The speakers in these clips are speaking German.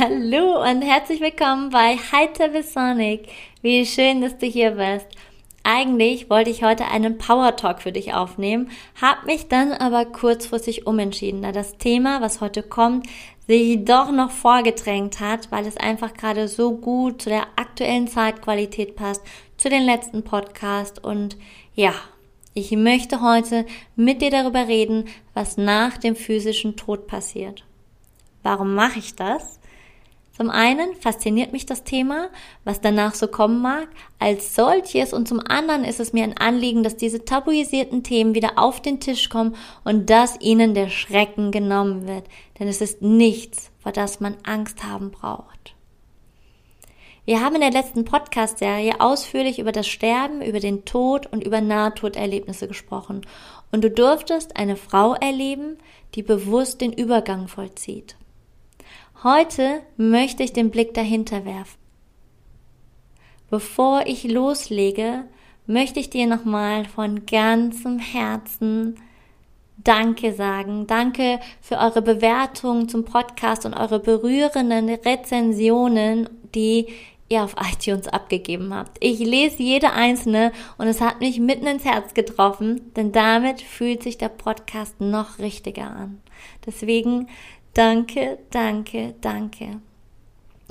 Hallo und herzlich willkommen bei Heiter Sonic. Wie schön, dass du hier bist. Eigentlich wollte ich heute einen Power Talk für dich aufnehmen, habe mich dann aber kurzfristig umentschieden, da das Thema, was heute kommt, sich doch noch vorgedrängt hat, weil es einfach gerade so gut zu der aktuellen Zeitqualität passt, zu den letzten Podcast und ja, ich möchte heute mit dir darüber reden, was nach dem physischen Tod passiert. Warum mache ich das? Zum einen fasziniert mich das Thema, was danach so kommen mag, als solches und zum anderen ist es mir ein Anliegen, dass diese tabuisierten Themen wieder auf den Tisch kommen und dass ihnen der Schrecken genommen wird, denn es ist nichts, vor das man Angst haben braucht. Wir haben in der letzten Podcast-Serie ausführlich über das Sterben, über den Tod und über Nahtoderlebnisse gesprochen und du durftest eine Frau erleben, die bewusst den Übergang vollzieht. Heute möchte ich den Blick dahinter werfen. Bevor ich loslege, möchte ich dir nochmal von ganzem Herzen Danke sagen. Danke für eure Bewertungen zum Podcast und eure berührenden Rezensionen, die ihr auf iTunes abgegeben habt. Ich lese jede einzelne und es hat mich mitten ins Herz getroffen, denn damit fühlt sich der Podcast noch richtiger an. Deswegen Danke, danke, danke.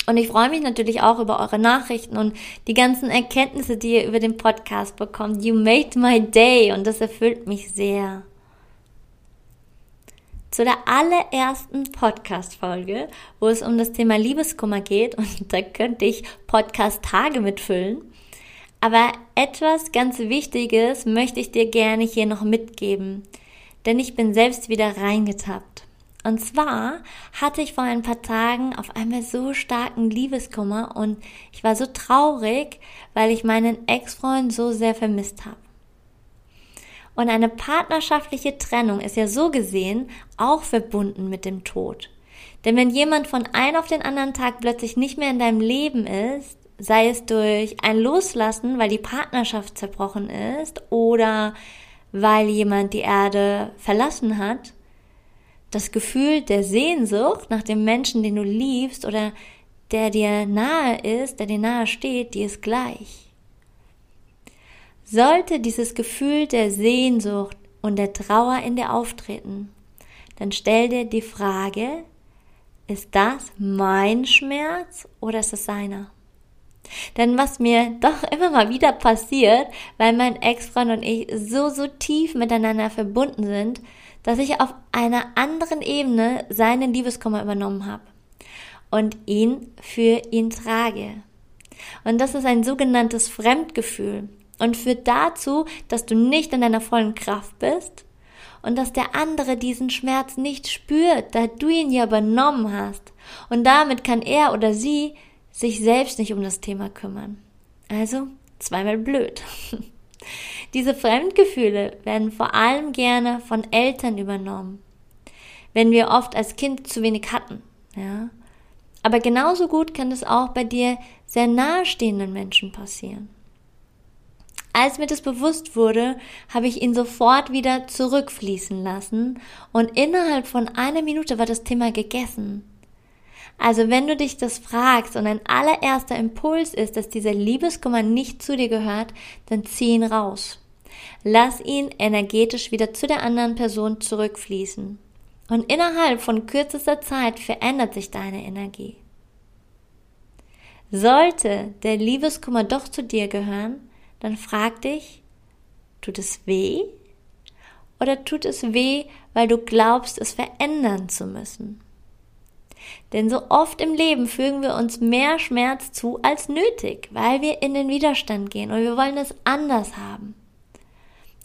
Und ich freue mich natürlich auch über eure Nachrichten und die ganzen Erkenntnisse, die ihr über den Podcast bekommt. You made my day und das erfüllt mich sehr. Zu der allerersten Podcast-Folge, wo es um das Thema Liebeskummer geht und da könnte ich Podcast-Tage mitfüllen. Aber etwas ganz Wichtiges möchte ich dir gerne hier noch mitgeben, denn ich bin selbst wieder reingetappt. Und zwar hatte ich vor ein paar Tagen auf einmal so starken Liebeskummer und ich war so traurig, weil ich meinen Ex-Freund so sehr vermisst habe. Und eine partnerschaftliche Trennung ist ja so gesehen auch verbunden mit dem Tod. Denn wenn jemand von einem auf den anderen Tag plötzlich nicht mehr in deinem Leben ist, sei es durch ein Loslassen, weil die Partnerschaft zerbrochen ist oder weil jemand die Erde verlassen hat, das Gefühl der Sehnsucht nach dem Menschen, den du liebst oder der dir nahe ist, der dir nahe steht, die ist gleich. Sollte dieses Gefühl der Sehnsucht und der Trauer in dir auftreten, dann stell dir die Frage, ist das mein Schmerz oder ist es seiner? Denn was mir doch immer mal wieder passiert, weil mein Ex-Freund und ich so, so tief miteinander verbunden sind, dass ich auf einer anderen Ebene seinen Liebeskummer übernommen habe und ihn für ihn trage. Und das ist ein sogenanntes Fremdgefühl und führt dazu, dass du nicht in deiner vollen Kraft bist und dass der andere diesen Schmerz nicht spürt, da du ihn ja übernommen hast. Und damit kann er oder sie sich selbst nicht um das Thema kümmern. Also zweimal blöd. Diese Fremdgefühle werden vor allem gerne von Eltern übernommen, wenn wir oft als Kind zu wenig hatten, ja. Aber genauso gut kann es auch bei dir sehr nahestehenden Menschen passieren. Als mir das bewusst wurde, habe ich ihn sofort wieder zurückfließen lassen und innerhalb von einer Minute war das Thema gegessen. Also wenn du dich das fragst und ein allererster Impuls ist, dass dieser Liebeskummer nicht zu dir gehört, dann zieh ihn raus. Lass ihn energetisch wieder zu der anderen Person zurückfließen. Und innerhalb von kürzester Zeit verändert sich deine Energie. Sollte der Liebeskummer doch zu dir gehören, dann frag dich, tut es weh? Oder tut es weh, weil du glaubst, es verändern zu müssen? Denn so oft im Leben fügen wir uns mehr Schmerz zu als nötig, weil wir in den Widerstand gehen und wir wollen es anders haben.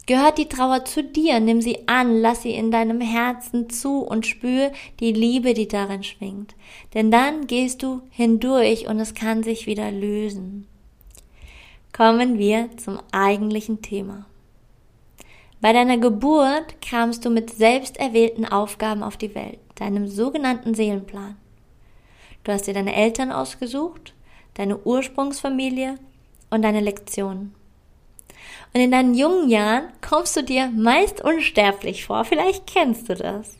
Gehört die Trauer zu dir, nimm sie an, lass sie in deinem Herzen zu und spür die Liebe, die darin schwingt. Denn dann gehst du hindurch und es kann sich wieder lösen. Kommen wir zum eigentlichen Thema. Bei deiner Geburt kamst du mit selbst erwählten Aufgaben auf die Welt, deinem sogenannten Seelenplan. Du hast dir deine Eltern ausgesucht, deine Ursprungsfamilie und deine Lektionen. Und in deinen jungen Jahren kommst du dir meist unsterblich vor. Vielleicht kennst du das.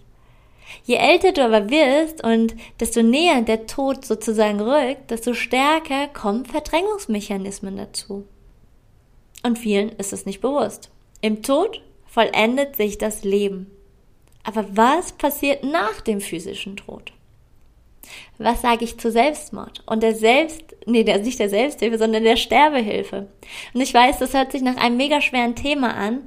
Je älter du aber wirst und desto näher der Tod sozusagen rückt, desto stärker kommen Verdrängungsmechanismen dazu. Und vielen ist es nicht bewusst. Im Tod vollendet sich das Leben. Aber was passiert nach dem physischen Tod? Was sage ich zu Selbstmord und der Selbst, nee, der, nicht der Selbsthilfe, sondern der Sterbehilfe? Und ich weiß, das hört sich nach einem mega schweren Thema an.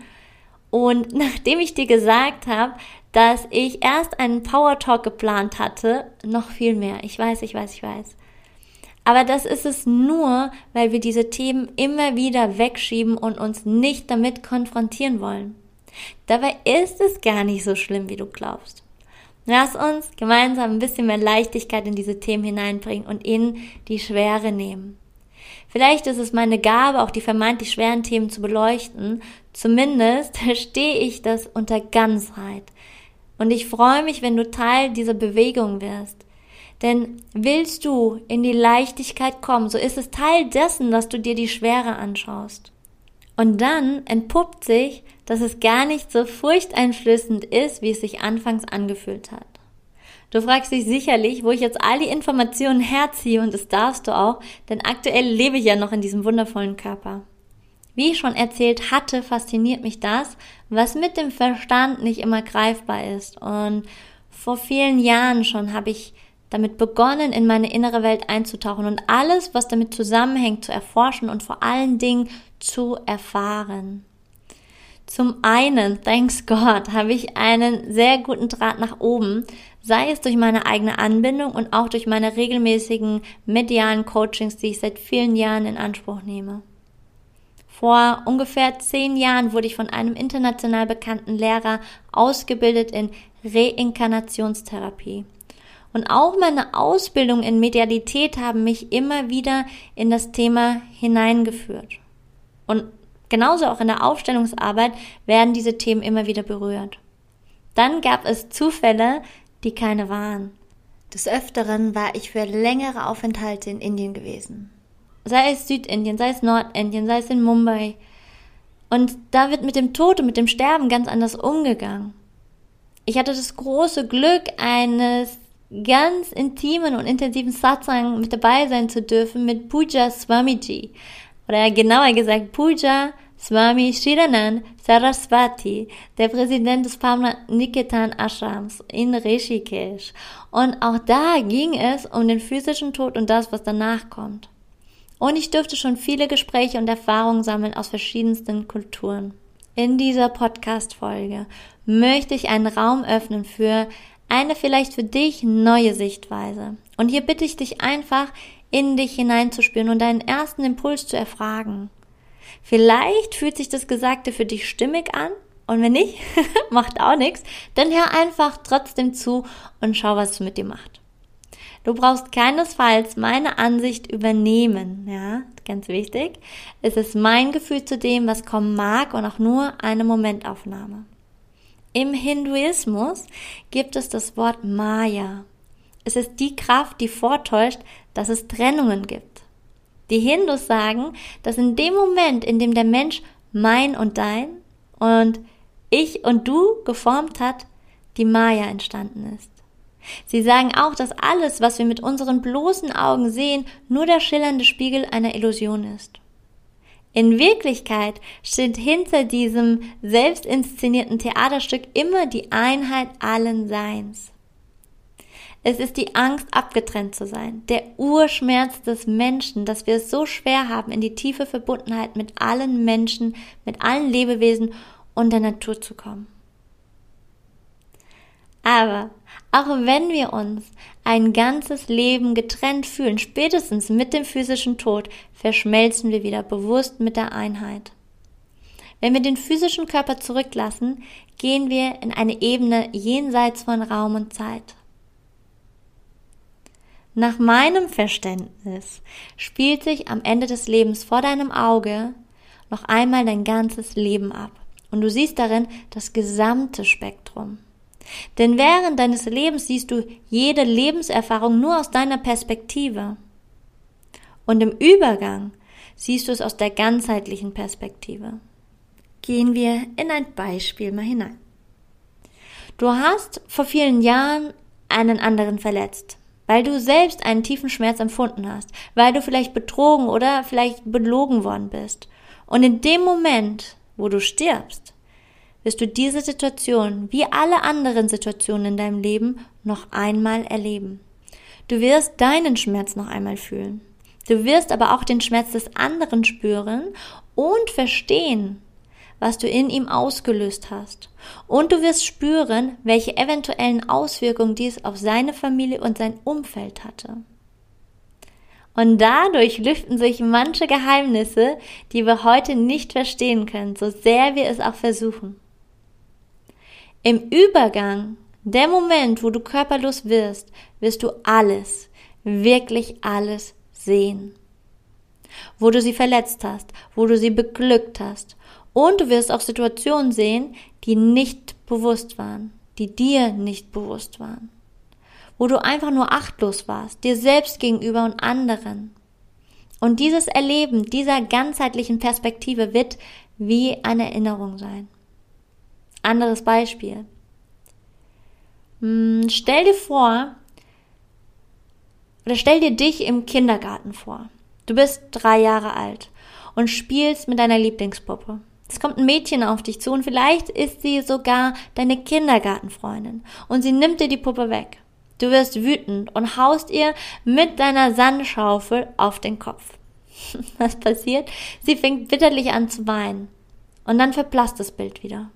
Und nachdem ich dir gesagt habe, dass ich erst einen Power Talk geplant hatte, noch viel mehr. Ich weiß, ich weiß, ich weiß. Aber das ist es nur, weil wir diese Themen immer wieder wegschieben und uns nicht damit konfrontieren wollen. Dabei ist es gar nicht so schlimm, wie du glaubst. Lass uns gemeinsam ein bisschen mehr Leichtigkeit in diese Themen hineinbringen und ihnen die Schwere nehmen. Vielleicht ist es meine Gabe, auch die vermeintlich schweren Themen zu beleuchten. Zumindest verstehe ich das unter Ganzheit. Und ich freue mich, wenn du Teil dieser Bewegung wirst. Denn willst du in die Leichtigkeit kommen, so ist es Teil dessen, dass du dir die Schwere anschaust. Und dann entpuppt sich, dass es gar nicht so furchteinflößend ist, wie es sich anfangs angefühlt hat. Du fragst dich sicherlich, wo ich jetzt all die Informationen herziehe und das darfst du auch, denn aktuell lebe ich ja noch in diesem wundervollen Körper. Wie ich schon erzählt hatte, fasziniert mich das, was mit dem Verstand nicht immer greifbar ist. Und vor vielen Jahren schon habe ich damit begonnen, in meine innere Welt einzutauchen und alles, was damit zusammenhängt, zu erforschen und vor allen Dingen zu erfahren. Zum einen, thanks God, habe ich einen sehr guten Draht nach oben, sei es durch meine eigene Anbindung und auch durch meine regelmäßigen medialen Coachings, die ich seit vielen Jahren in Anspruch nehme. Vor ungefähr zehn Jahren wurde ich von einem international bekannten Lehrer ausgebildet in Reinkarnationstherapie. Und auch meine Ausbildung in Medialität haben mich immer wieder in das Thema hineingeführt. Und genauso auch in der Aufstellungsarbeit werden diese Themen immer wieder berührt. Dann gab es Zufälle, die keine waren. Des Öfteren war ich für längere Aufenthalte in Indien gewesen. Sei es Südindien, sei es Nordindien, sei es in Mumbai. Und da wird mit dem Tod und mit dem Sterben ganz anders umgegangen. Ich hatte das große Glück, eines ganz intimen und intensiven Satsang mit dabei sein zu dürfen mit Puja Swamiji. Oder genauer gesagt Puja Swami Shiranand Saraswati, der Präsident des Pamna Niketan Ashrams in Rishikesh. Und auch da ging es um den physischen Tod und das, was danach kommt. Und ich durfte schon viele Gespräche und Erfahrungen sammeln aus verschiedensten Kulturen. In dieser Podcast-Folge möchte ich einen Raum öffnen für eine vielleicht für dich neue Sichtweise. Und hier bitte ich dich einfach, in dich hineinzuspüren und deinen ersten Impuls zu erfragen. Vielleicht fühlt sich das Gesagte für dich stimmig an und wenn nicht, macht auch nichts, dann hör einfach trotzdem zu und schau, was es mit dir macht. Du brauchst keinesfalls meine Ansicht übernehmen, ja, ganz wichtig. Es ist mein Gefühl zu dem, was kommen mag und auch nur eine Momentaufnahme. Im Hinduismus gibt es das Wort Maya. Es ist die Kraft, die vortäuscht, dass es Trennungen gibt. Die Hindus sagen, dass in dem Moment, in dem der Mensch mein und dein und ich und du geformt hat, die Maya entstanden ist. Sie sagen auch, dass alles, was wir mit unseren bloßen Augen sehen, nur der schillernde Spiegel einer Illusion ist. In Wirklichkeit steht hinter diesem selbst inszenierten Theaterstück immer die Einheit allen Seins. Es ist die Angst, abgetrennt zu sein, der Urschmerz des Menschen, dass wir es so schwer haben, in die tiefe Verbundenheit mit allen Menschen, mit allen Lebewesen und der Natur zu kommen. Aber auch wenn wir uns ein ganzes Leben getrennt fühlen, spätestens mit dem physischen Tod, verschmelzen wir wieder bewusst mit der Einheit. Wenn wir den physischen Körper zurücklassen, gehen wir in eine Ebene jenseits von Raum und Zeit. Nach meinem Verständnis spielt sich am Ende des Lebens vor deinem Auge noch einmal dein ganzes Leben ab. Und du siehst darin das gesamte Spektrum. Denn während deines Lebens siehst du jede Lebenserfahrung nur aus deiner Perspektive. Und im Übergang siehst du es aus der ganzheitlichen Perspektive. Gehen wir in ein Beispiel mal hinein. Du hast vor vielen Jahren einen anderen verletzt weil du selbst einen tiefen Schmerz empfunden hast, weil du vielleicht betrogen oder vielleicht belogen worden bist. Und in dem Moment, wo du stirbst, wirst du diese Situation, wie alle anderen Situationen in deinem Leben, noch einmal erleben. Du wirst deinen Schmerz noch einmal fühlen. Du wirst aber auch den Schmerz des anderen spüren und verstehen, was du in ihm ausgelöst hast. Und du wirst spüren, welche eventuellen Auswirkungen dies auf seine Familie und sein Umfeld hatte. Und dadurch lüften sich manche Geheimnisse, die wir heute nicht verstehen können, so sehr wir es auch versuchen. Im Übergang, der Moment, wo du körperlos wirst, wirst du alles, wirklich alles sehen. Wo du sie verletzt hast, wo du sie beglückt hast, und du wirst auch Situationen sehen, die nicht bewusst waren, die dir nicht bewusst waren. Wo du einfach nur achtlos warst, dir selbst gegenüber und anderen. Und dieses Erleben dieser ganzheitlichen Perspektive wird wie eine Erinnerung sein. Anderes Beispiel. Hm, stell dir vor, oder stell dir dich im Kindergarten vor. Du bist drei Jahre alt und spielst mit deiner Lieblingspuppe. Es kommt ein Mädchen auf dich zu und vielleicht ist sie sogar deine Kindergartenfreundin und sie nimmt dir die Puppe weg. Du wirst wütend und haust ihr mit deiner Sandschaufel auf den Kopf. Was passiert? Sie fängt bitterlich an zu weinen und dann verblasst das Bild wieder.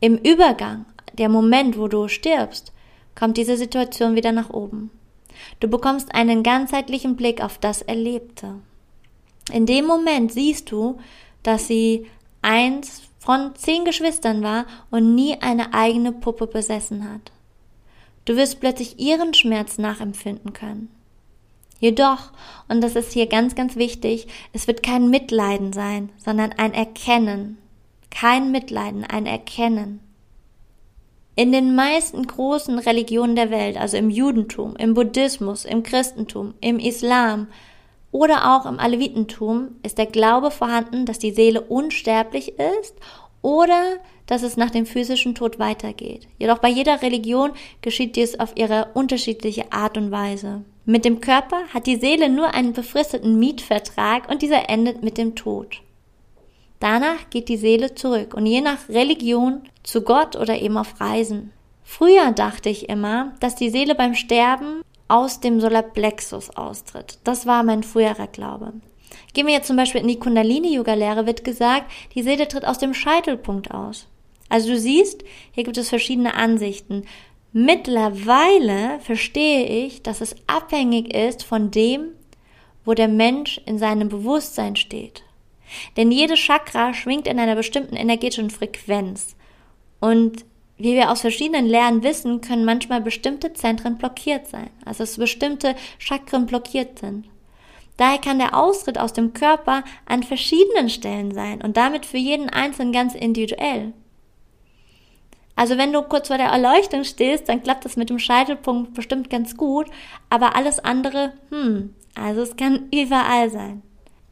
Im Übergang, der Moment, wo du stirbst, kommt diese Situation wieder nach oben. Du bekommst einen ganzheitlichen Blick auf das Erlebte. In dem Moment siehst du, dass sie eins von zehn Geschwistern war und nie eine eigene Puppe besessen hat. Du wirst plötzlich ihren Schmerz nachempfinden können. Jedoch, und das ist hier ganz, ganz wichtig, es wird kein Mitleiden sein, sondern ein Erkennen. Kein Mitleiden, ein Erkennen. In den meisten großen Religionen der Welt, also im Judentum, im Buddhismus, im Christentum, im Islam, oder auch im Alevitentum ist der Glaube vorhanden, dass die Seele unsterblich ist oder dass es nach dem physischen Tod weitergeht. Jedoch bei jeder Religion geschieht dies auf ihre unterschiedliche Art und Weise. Mit dem Körper hat die Seele nur einen befristeten Mietvertrag und dieser endet mit dem Tod. Danach geht die Seele zurück und je nach Religion zu Gott oder eben auf Reisen. Früher dachte ich immer, dass die Seele beim Sterben aus dem Solarplexus austritt. Das war mein früherer Glaube. Gehen wir jetzt zum Beispiel in die Kundalini-Yoga-Lehre, wird gesagt, die Seele tritt aus dem Scheitelpunkt aus. Also du siehst, hier gibt es verschiedene Ansichten. Mittlerweile verstehe ich, dass es abhängig ist von dem, wo der Mensch in seinem Bewusstsein steht. Denn jede Chakra schwingt in einer bestimmten energetischen Frequenz. Und wie wir aus verschiedenen Lehren wissen, können manchmal bestimmte Zentren blockiert sein, also dass bestimmte Chakren blockiert sind. Daher kann der Austritt aus dem Körper an verschiedenen Stellen sein und damit für jeden Einzelnen ganz individuell. Also wenn du kurz vor der Erleuchtung stehst, dann klappt das mit dem Scheitelpunkt bestimmt ganz gut, aber alles andere, hm, also es kann überall sein.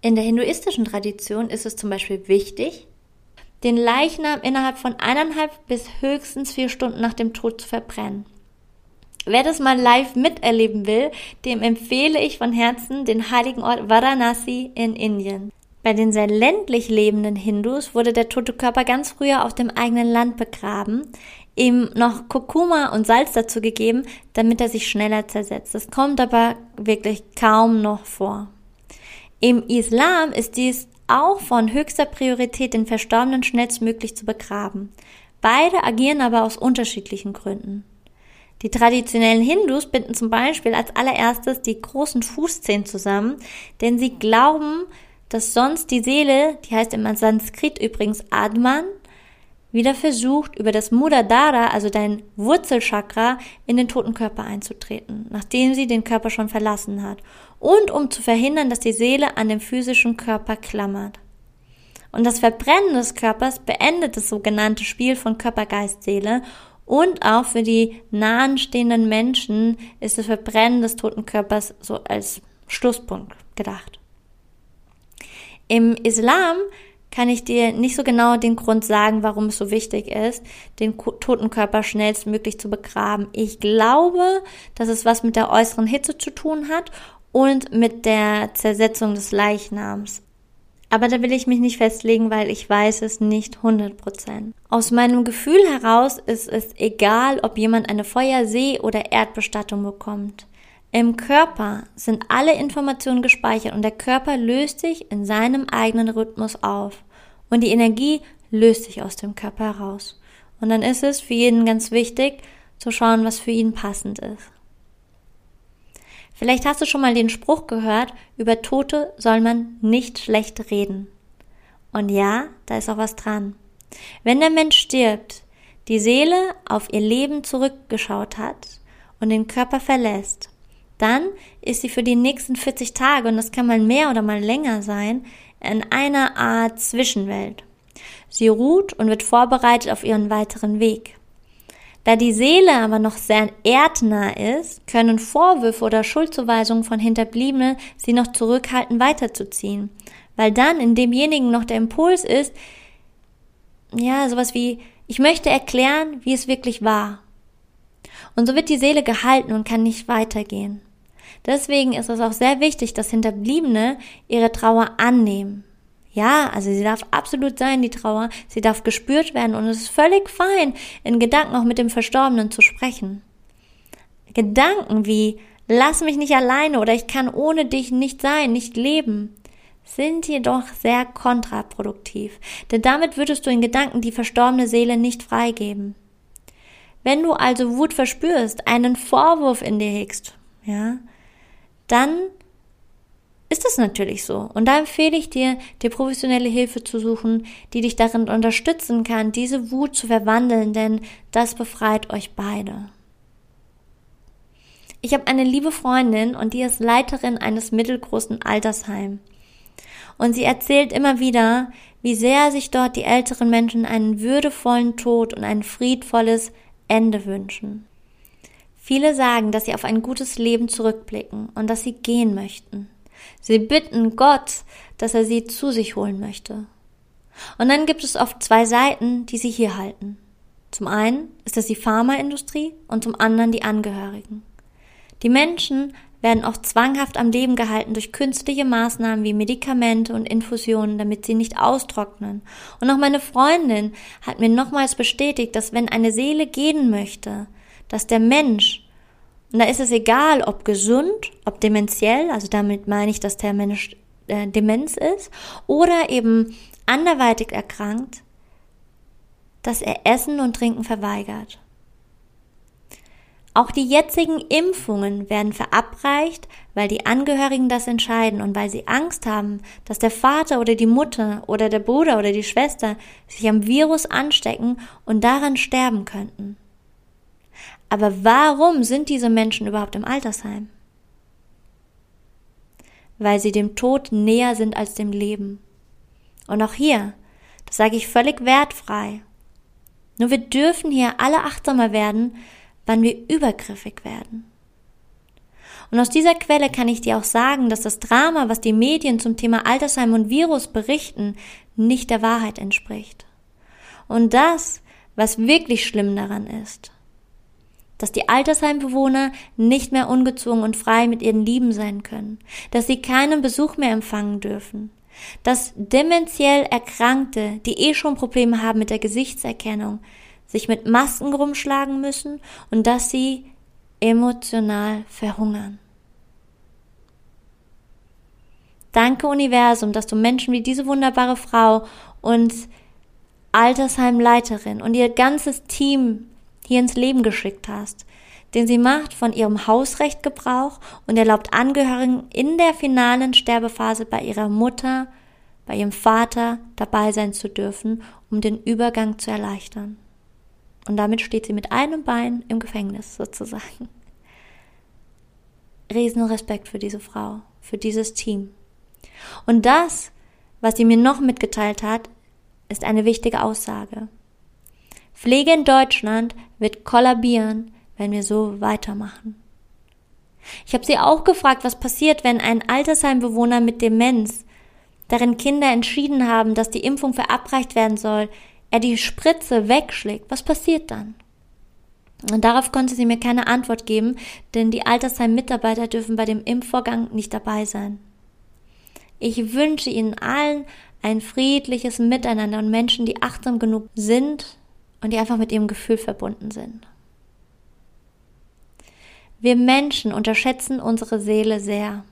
In der hinduistischen Tradition ist es zum Beispiel wichtig, den Leichnam innerhalb von eineinhalb bis höchstens vier Stunden nach dem Tod zu verbrennen. Wer das mal live miterleben will, dem empfehle ich von Herzen den heiligen Ort Varanasi in Indien. Bei den sehr ländlich lebenden Hindus wurde der tote Körper ganz früher auf dem eigenen Land begraben, ihm noch Kurkuma und Salz dazu gegeben, damit er sich schneller zersetzt. Das kommt aber wirklich kaum noch vor. Im Islam ist dies auch von höchster Priorität, den Verstorbenen schnellstmöglich zu begraben. Beide agieren aber aus unterschiedlichen Gründen. Die traditionellen Hindus binden zum Beispiel als allererstes die großen Fußzehen zusammen, denn sie glauben, dass sonst die Seele, die heißt im Sanskrit übrigens Adman, wieder versucht, über das Mudadara, also dein Wurzelchakra, in den toten Körper einzutreten, nachdem sie den Körper schon verlassen hat. Und um zu verhindern, dass die Seele an dem physischen Körper klammert. Und das Verbrennen des Körpers beendet das sogenannte Spiel von Körper, Geist, Seele. Und auch für die nahenstehenden Menschen ist das Verbrennen des toten Körpers so als Schlusspunkt gedacht. Im Islam kann ich dir nicht so genau den Grund sagen, warum es so wichtig ist, den toten Körper schnellstmöglich zu begraben. Ich glaube, dass es was mit der äußeren Hitze zu tun hat und mit der Zersetzung des Leichnams. Aber da will ich mich nicht festlegen, weil ich weiß es nicht 100%. Aus meinem Gefühl heraus ist es egal, ob jemand eine Feuer-, See- oder Erdbestattung bekommt. Im Körper sind alle Informationen gespeichert und der Körper löst sich in seinem eigenen Rhythmus auf. Und die Energie löst sich aus dem Körper heraus. Und dann ist es für jeden ganz wichtig, zu schauen, was für ihn passend ist. Vielleicht hast du schon mal den Spruch gehört, über Tote soll man nicht schlecht reden. Und ja, da ist auch was dran. Wenn der Mensch stirbt, die Seele auf ihr Leben zurückgeschaut hat und den Körper verlässt, dann ist sie für die nächsten 40 Tage, und das kann mal mehr oder mal länger sein, in einer Art Zwischenwelt. Sie ruht und wird vorbereitet auf ihren weiteren Weg. Da die Seele aber noch sehr erdnah ist, können Vorwürfe oder Schuldzuweisungen von Hinterbliebenen sie noch zurückhalten, weiterzuziehen. Weil dann in demjenigen noch der Impuls ist, ja, sowas wie, ich möchte erklären, wie es wirklich war. Und so wird die Seele gehalten und kann nicht weitergehen. Deswegen ist es auch sehr wichtig, dass Hinterbliebene ihre Trauer annehmen. Ja, also sie darf absolut sein, die Trauer. Sie darf gespürt werden und es ist völlig fein, in Gedanken auch mit dem Verstorbenen zu sprechen. Gedanken wie, lass mich nicht alleine oder ich kann ohne dich nicht sein, nicht leben, sind jedoch sehr kontraproduktiv. Denn damit würdest du in Gedanken die verstorbene Seele nicht freigeben. Wenn du also Wut verspürst, einen Vorwurf in dir hegst, ja, dann ist es natürlich so. Und da empfehle ich dir, dir professionelle Hilfe zu suchen, die dich darin unterstützen kann, diese Wut zu verwandeln, denn das befreit euch beide. Ich habe eine liebe Freundin und die ist Leiterin eines mittelgroßen Altersheims. Und sie erzählt immer wieder, wie sehr sich dort die älteren Menschen einen würdevollen Tod und ein friedvolles Ende wünschen. Viele sagen, dass sie auf ein gutes Leben zurückblicken und dass sie gehen möchten. Sie bitten Gott, dass er sie zu sich holen möchte. Und dann gibt es oft zwei Seiten, die sie hier halten. Zum einen ist es die Pharmaindustrie und zum anderen die Angehörigen. Die Menschen werden oft zwanghaft am Leben gehalten durch künstliche Maßnahmen wie Medikamente und Infusionen, damit sie nicht austrocknen. Und auch meine Freundin hat mir nochmals bestätigt, dass wenn eine Seele gehen möchte, dass der Mensch und da ist es egal, ob gesund, ob dementiell, also damit meine ich, dass der Mensch äh, Demenz ist, oder eben anderweitig erkrankt, dass er Essen und Trinken verweigert. Auch die jetzigen Impfungen werden verabreicht, weil die Angehörigen das entscheiden und weil sie Angst haben, dass der Vater oder die Mutter oder der Bruder oder die Schwester sich am Virus anstecken und daran sterben könnten. Aber warum sind diese Menschen überhaupt im Altersheim? Weil sie dem Tod näher sind als dem Leben. Und auch hier, das sage ich völlig wertfrei. Nur wir dürfen hier alle achtsamer werden, wann wir übergriffig werden. Und aus dieser Quelle kann ich dir auch sagen, dass das Drama, was die Medien zum Thema Altersheim und Virus berichten, nicht der Wahrheit entspricht. Und das, was wirklich schlimm daran ist, dass die Altersheimbewohner nicht mehr ungezwungen und frei mit ihren Lieben sein können, dass sie keinen Besuch mehr empfangen dürfen, dass dementiell Erkrankte, die eh schon Probleme haben mit der Gesichtserkennung, sich mit Masken rumschlagen müssen und dass sie emotional verhungern. Danke Universum, dass du Menschen wie diese wunderbare Frau und Altersheimleiterin und ihr ganzes Team hier ins Leben geschickt hast, denn sie macht von ihrem Hausrecht Gebrauch und erlaubt Angehörigen in der finalen Sterbephase bei ihrer Mutter, bei ihrem Vater dabei sein zu dürfen, um den Übergang zu erleichtern. Und damit steht sie mit einem Bein im Gefängnis sozusagen. Riesen Respekt für diese Frau, für dieses Team. Und das, was sie mir noch mitgeteilt hat, ist eine wichtige Aussage. Pflege in Deutschland wird kollabieren, wenn wir so weitermachen. Ich habe sie auch gefragt, was passiert, wenn ein Altersheimbewohner mit Demenz, darin Kinder entschieden haben, dass die Impfung verabreicht werden soll, er die Spritze wegschlägt. Was passiert dann? Und darauf konnte sie mir keine Antwort geben, denn die Altersheim-Mitarbeiter dürfen bei dem Impfvorgang nicht dabei sein. Ich wünsche Ihnen allen ein friedliches Miteinander und Menschen, die achtsam genug sind und die einfach mit ihrem Gefühl verbunden sind. Wir Menschen unterschätzen unsere Seele sehr.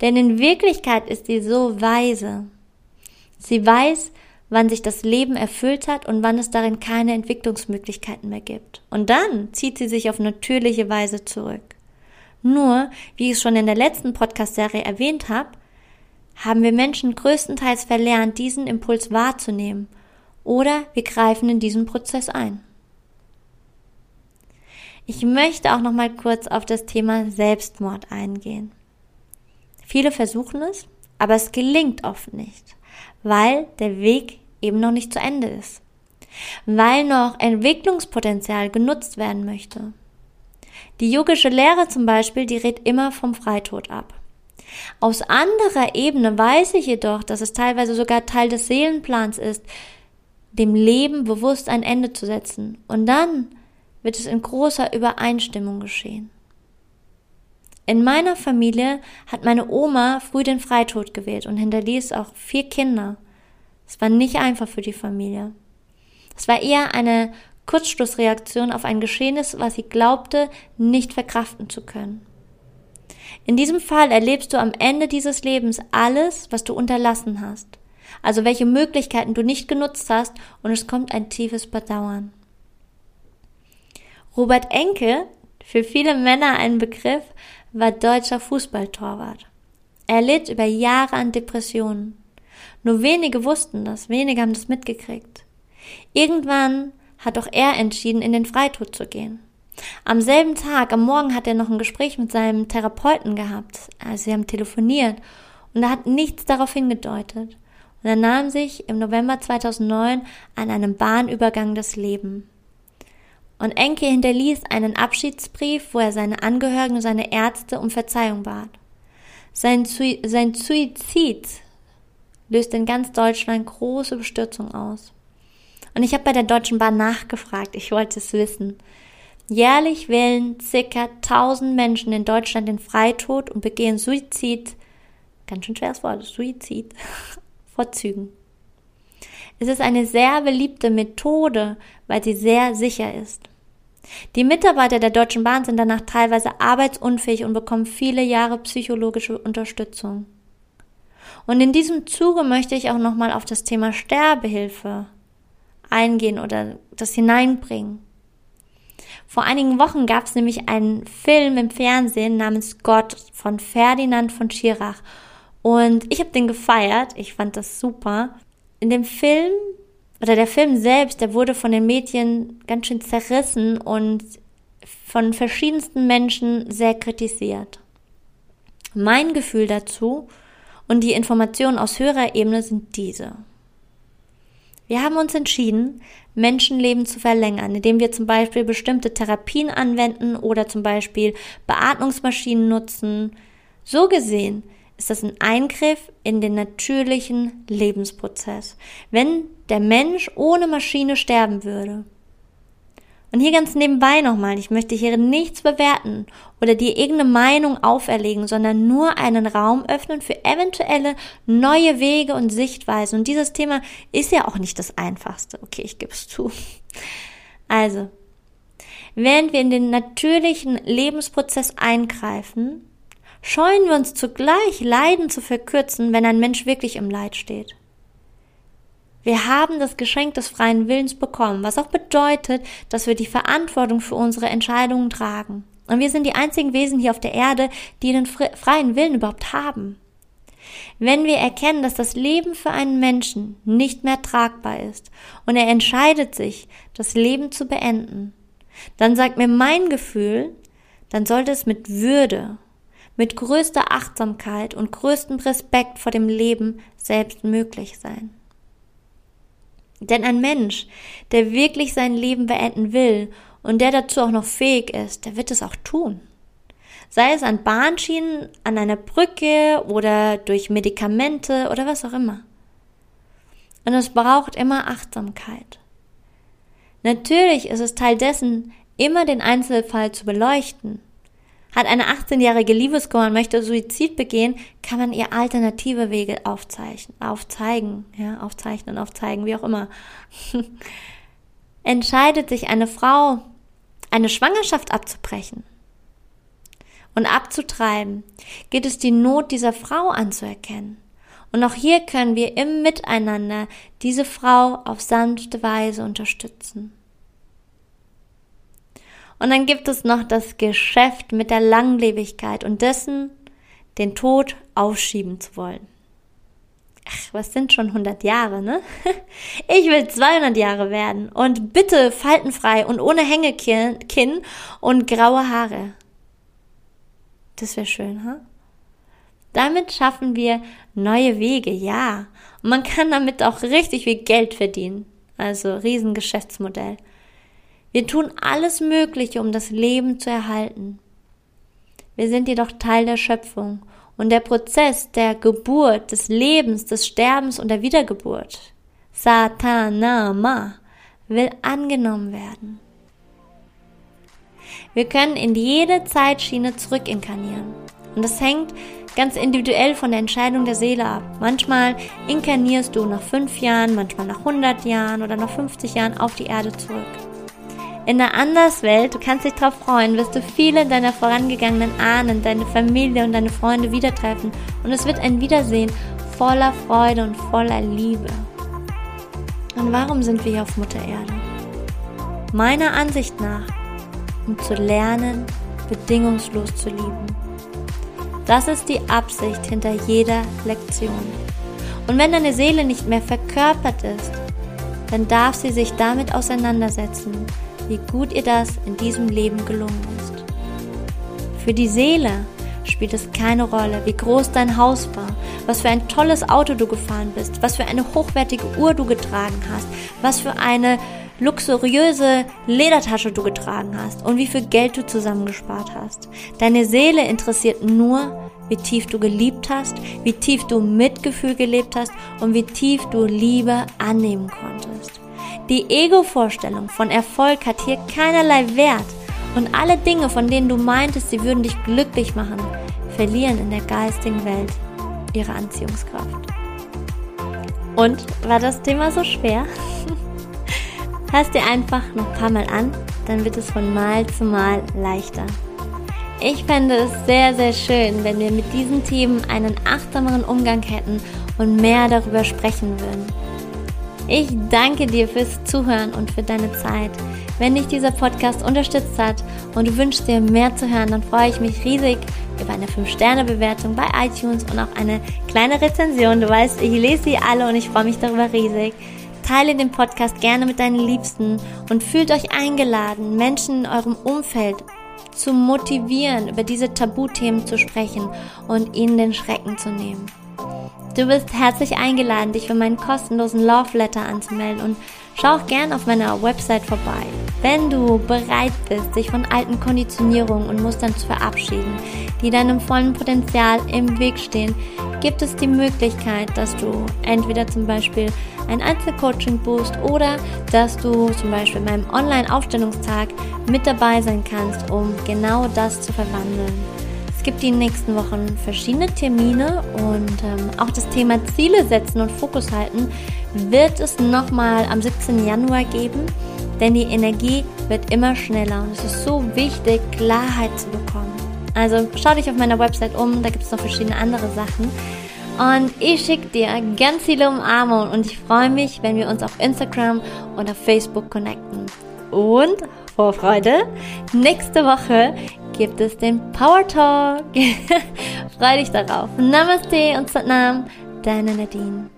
Denn in Wirklichkeit ist sie so weise. Sie weiß, wann sich das Leben erfüllt hat und wann es darin keine Entwicklungsmöglichkeiten mehr gibt. Und dann zieht sie sich auf natürliche Weise zurück. Nur, wie ich es schon in der letzten Podcast-Serie erwähnt habe, haben wir Menschen größtenteils verlernt, diesen Impuls wahrzunehmen oder wir greifen in diesen Prozess ein. Ich möchte auch noch mal kurz auf das Thema Selbstmord eingehen. Viele versuchen es, aber es gelingt oft nicht, weil der Weg eben noch nicht zu Ende ist, weil noch Entwicklungspotenzial genutzt werden möchte. Die yogische Lehre zum Beispiel, die rät immer vom Freitod ab. Aus anderer Ebene weiß ich jedoch, dass es teilweise sogar Teil des Seelenplans ist, dem Leben bewusst ein Ende zu setzen. Und dann wird es in großer Übereinstimmung geschehen. In meiner Familie hat meine Oma früh den Freitod gewählt und hinterließ auch vier Kinder. Es war nicht einfach für die Familie. Es war eher eine Kurzschlussreaktion auf ein Geschehnis, was sie glaubte, nicht verkraften zu können. In diesem Fall erlebst du am Ende dieses Lebens alles, was du unterlassen hast. Also welche Möglichkeiten du nicht genutzt hast und es kommt ein tiefes Bedauern. Robert Enke, für viele Männer ein Begriff, war deutscher Fußballtorwart. Er litt über Jahre an Depressionen. Nur wenige wussten das, wenige haben das mitgekriegt. Irgendwann hat auch er entschieden, in den Freitod zu gehen. Am selben Tag, am Morgen, hat er noch ein Gespräch mit seinem Therapeuten gehabt. Also sie haben telefoniert und da hat nichts darauf hingedeutet. Und er nahm sich im November 2009 an einem Bahnübergang das Leben. Und Enke hinterließ einen Abschiedsbrief, wo er seine Angehörigen und seine Ärzte um Verzeihung bat. Sein, Sui sein Suizid löst in ganz Deutschland große Bestürzung aus. Und ich habe bei der Deutschen Bahn nachgefragt, ich wollte es wissen. Jährlich wählen circa 1000 Menschen in Deutschland den Freitod und begehen Suizid, ganz schön schweres Wort, Suizid, vor Zügen. Es ist eine sehr beliebte Methode, weil sie sehr sicher ist. Die Mitarbeiter der Deutschen Bahn sind danach teilweise arbeitsunfähig und bekommen viele Jahre psychologische Unterstützung. Und in diesem Zuge möchte ich auch nochmal auf das Thema Sterbehilfe eingehen oder das hineinbringen. Vor einigen Wochen gab es nämlich einen Film im Fernsehen namens Gott von Ferdinand von Schirach. Und ich habe den gefeiert. Ich fand das super. In dem Film oder der Film selbst, der wurde von den Medien ganz schön zerrissen und von verschiedensten Menschen sehr kritisiert. Mein Gefühl dazu und die Informationen aus höherer Ebene sind diese. Wir haben uns entschieden, Menschenleben zu verlängern, indem wir zum Beispiel bestimmte Therapien anwenden oder zum Beispiel Beatmungsmaschinen nutzen. So gesehen ist das ein Eingriff in den natürlichen Lebensprozess, wenn der Mensch ohne Maschine sterben würde. Und hier ganz nebenbei nochmal, ich möchte hier nichts bewerten oder dir irgendeine Meinung auferlegen, sondern nur einen Raum öffnen für eventuelle neue Wege und Sichtweisen. Und dieses Thema ist ja auch nicht das einfachste. Okay, ich gebe es zu. Also, während wir in den natürlichen Lebensprozess eingreifen, scheuen wir uns zugleich, Leiden zu verkürzen, wenn ein Mensch wirklich im Leid steht. Wir haben das Geschenk des freien Willens bekommen, was auch bedeutet, dass wir die Verantwortung für unsere Entscheidungen tragen. Und wir sind die einzigen Wesen hier auf der Erde, die den freien Willen überhaupt haben. Wenn wir erkennen, dass das Leben für einen Menschen nicht mehr tragbar ist und er entscheidet sich, das Leben zu beenden, dann sagt mir mein Gefühl, dann sollte es mit Würde, mit größter Achtsamkeit und größtem Respekt vor dem Leben selbst möglich sein. Denn ein Mensch, der wirklich sein Leben beenden will und der dazu auch noch fähig ist, der wird es auch tun. Sei es an Bahnschienen, an einer Brücke oder durch Medikamente oder was auch immer. Und es braucht immer Achtsamkeit. Natürlich ist es Teil dessen, immer den Einzelfall zu beleuchten. Hat eine 18-jährige Liebeskummer und möchte Suizid begehen, kann man ihr alternative Wege aufzeichnen, aufzeigen, ja, aufzeichnen, aufzeigen, wie auch immer. Entscheidet sich eine Frau, eine Schwangerschaft abzubrechen und abzutreiben, geht es die Not dieser Frau anzuerkennen. Und auch hier können wir im Miteinander diese Frau auf sanfte Weise unterstützen. Und dann gibt es noch das Geschäft mit der Langlebigkeit und dessen, den Tod aufschieben zu wollen. Ach, was sind schon 100 Jahre, ne? Ich will 200 Jahre werden und bitte faltenfrei und ohne Hängekinn und graue Haare. Das wäre schön, ha? Damit schaffen wir neue Wege, ja. Und man kann damit auch richtig viel Geld verdienen. Also Riesengeschäftsmodell. Wir tun alles Mögliche, um das Leben zu erhalten. Wir sind jedoch Teil der Schöpfung und der Prozess der Geburt, des Lebens, des Sterbens und der Wiedergeburt, Satanama, will angenommen werden. Wir können in jede Zeitschiene zurückinkarnieren. Und das hängt ganz individuell von der Entscheidung der Seele ab. Manchmal inkarnierst du nach fünf Jahren, manchmal nach 100 Jahren oder nach 50 Jahren auf die Erde zurück. In der Anderswelt, du kannst dich darauf freuen, wirst du viele deiner vorangegangenen Ahnen, deine Familie und deine Freunde wieder treffen und es wird ein Wiedersehen voller Freude und voller Liebe. Und warum sind wir hier auf Mutter Erde? Meiner Ansicht nach, um zu lernen, bedingungslos zu lieben. Das ist die Absicht hinter jeder Lektion. Und wenn deine Seele nicht mehr verkörpert ist, dann darf sie sich damit auseinandersetzen, wie gut ihr das in diesem Leben gelungen ist. Für die Seele spielt es keine Rolle, wie groß dein Haus war, was für ein tolles Auto du gefahren bist, was für eine hochwertige Uhr du getragen hast, was für eine luxuriöse Ledertasche du getragen hast und wie viel Geld du zusammengespart hast. Deine Seele interessiert nur, wie tief du geliebt hast, wie tief du Mitgefühl gelebt hast und wie tief du Liebe annehmen konntest. Die Ego-Vorstellung von Erfolg hat hier keinerlei Wert und alle Dinge, von denen du meintest, sie würden dich glücklich machen, verlieren in der geistigen Welt ihre Anziehungskraft. Und war das Thema so schwer? Hörst dir einfach noch ein paar Mal an, dann wird es von Mal zu Mal leichter. Ich fände es sehr, sehr schön, wenn wir mit diesen Themen einen achtsameren Umgang hätten und mehr darüber sprechen würden. Ich danke dir fürs Zuhören und für deine Zeit. Wenn dich dieser Podcast unterstützt hat und du wünschst dir mehr zu hören, dann freue ich mich riesig über eine 5-Sterne-Bewertung bei iTunes und auch eine kleine Rezension. Du weißt, ich lese sie alle und ich freue mich darüber riesig. Teile den Podcast gerne mit deinen Liebsten und fühlt euch eingeladen, Menschen in eurem Umfeld zu motivieren, über diese Tabuthemen zu sprechen und ihnen den Schrecken zu nehmen. Du bist herzlich eingeladen, dich für meinen kostenlosen Love Letter anzumelden und schau auch gern auf meiner Website vorbei. Wenn du bereit bist, dich von alten Konditionierungen und Mustern zu verabschieden, die deinem vollen Potenzial im Weg stehen, gibt es die Möglichkeit, dass du entweder zum Beispiel ein Einzelcoaching buchst oder dass du zum Beispiel in meinem Online-Aufstellungstag mit dabei sein kannst, um genau das zu verwandeln gibt die nächsten Wochen verschiedene Termine und ähm, auch das Thema Ziele setzen und Fokus halten wird es nochmal am 17. Januar geben, denn die Energie wird immer schneller und es ist so wichtig, Klarheit zu bekommen. Also schau dich auf meiner Website um, da gibt es noch verschiedene andere Sachen. Und ich schicke dir ganz viele Umarmungen und ich freue mich, wenn wir uns auf Instagram und auf Facebook connecten. Und Vorfreude, nächste Woche gibt es den Power Talk. Freu dich darauf. Namaste und Satnam, deine Nadine.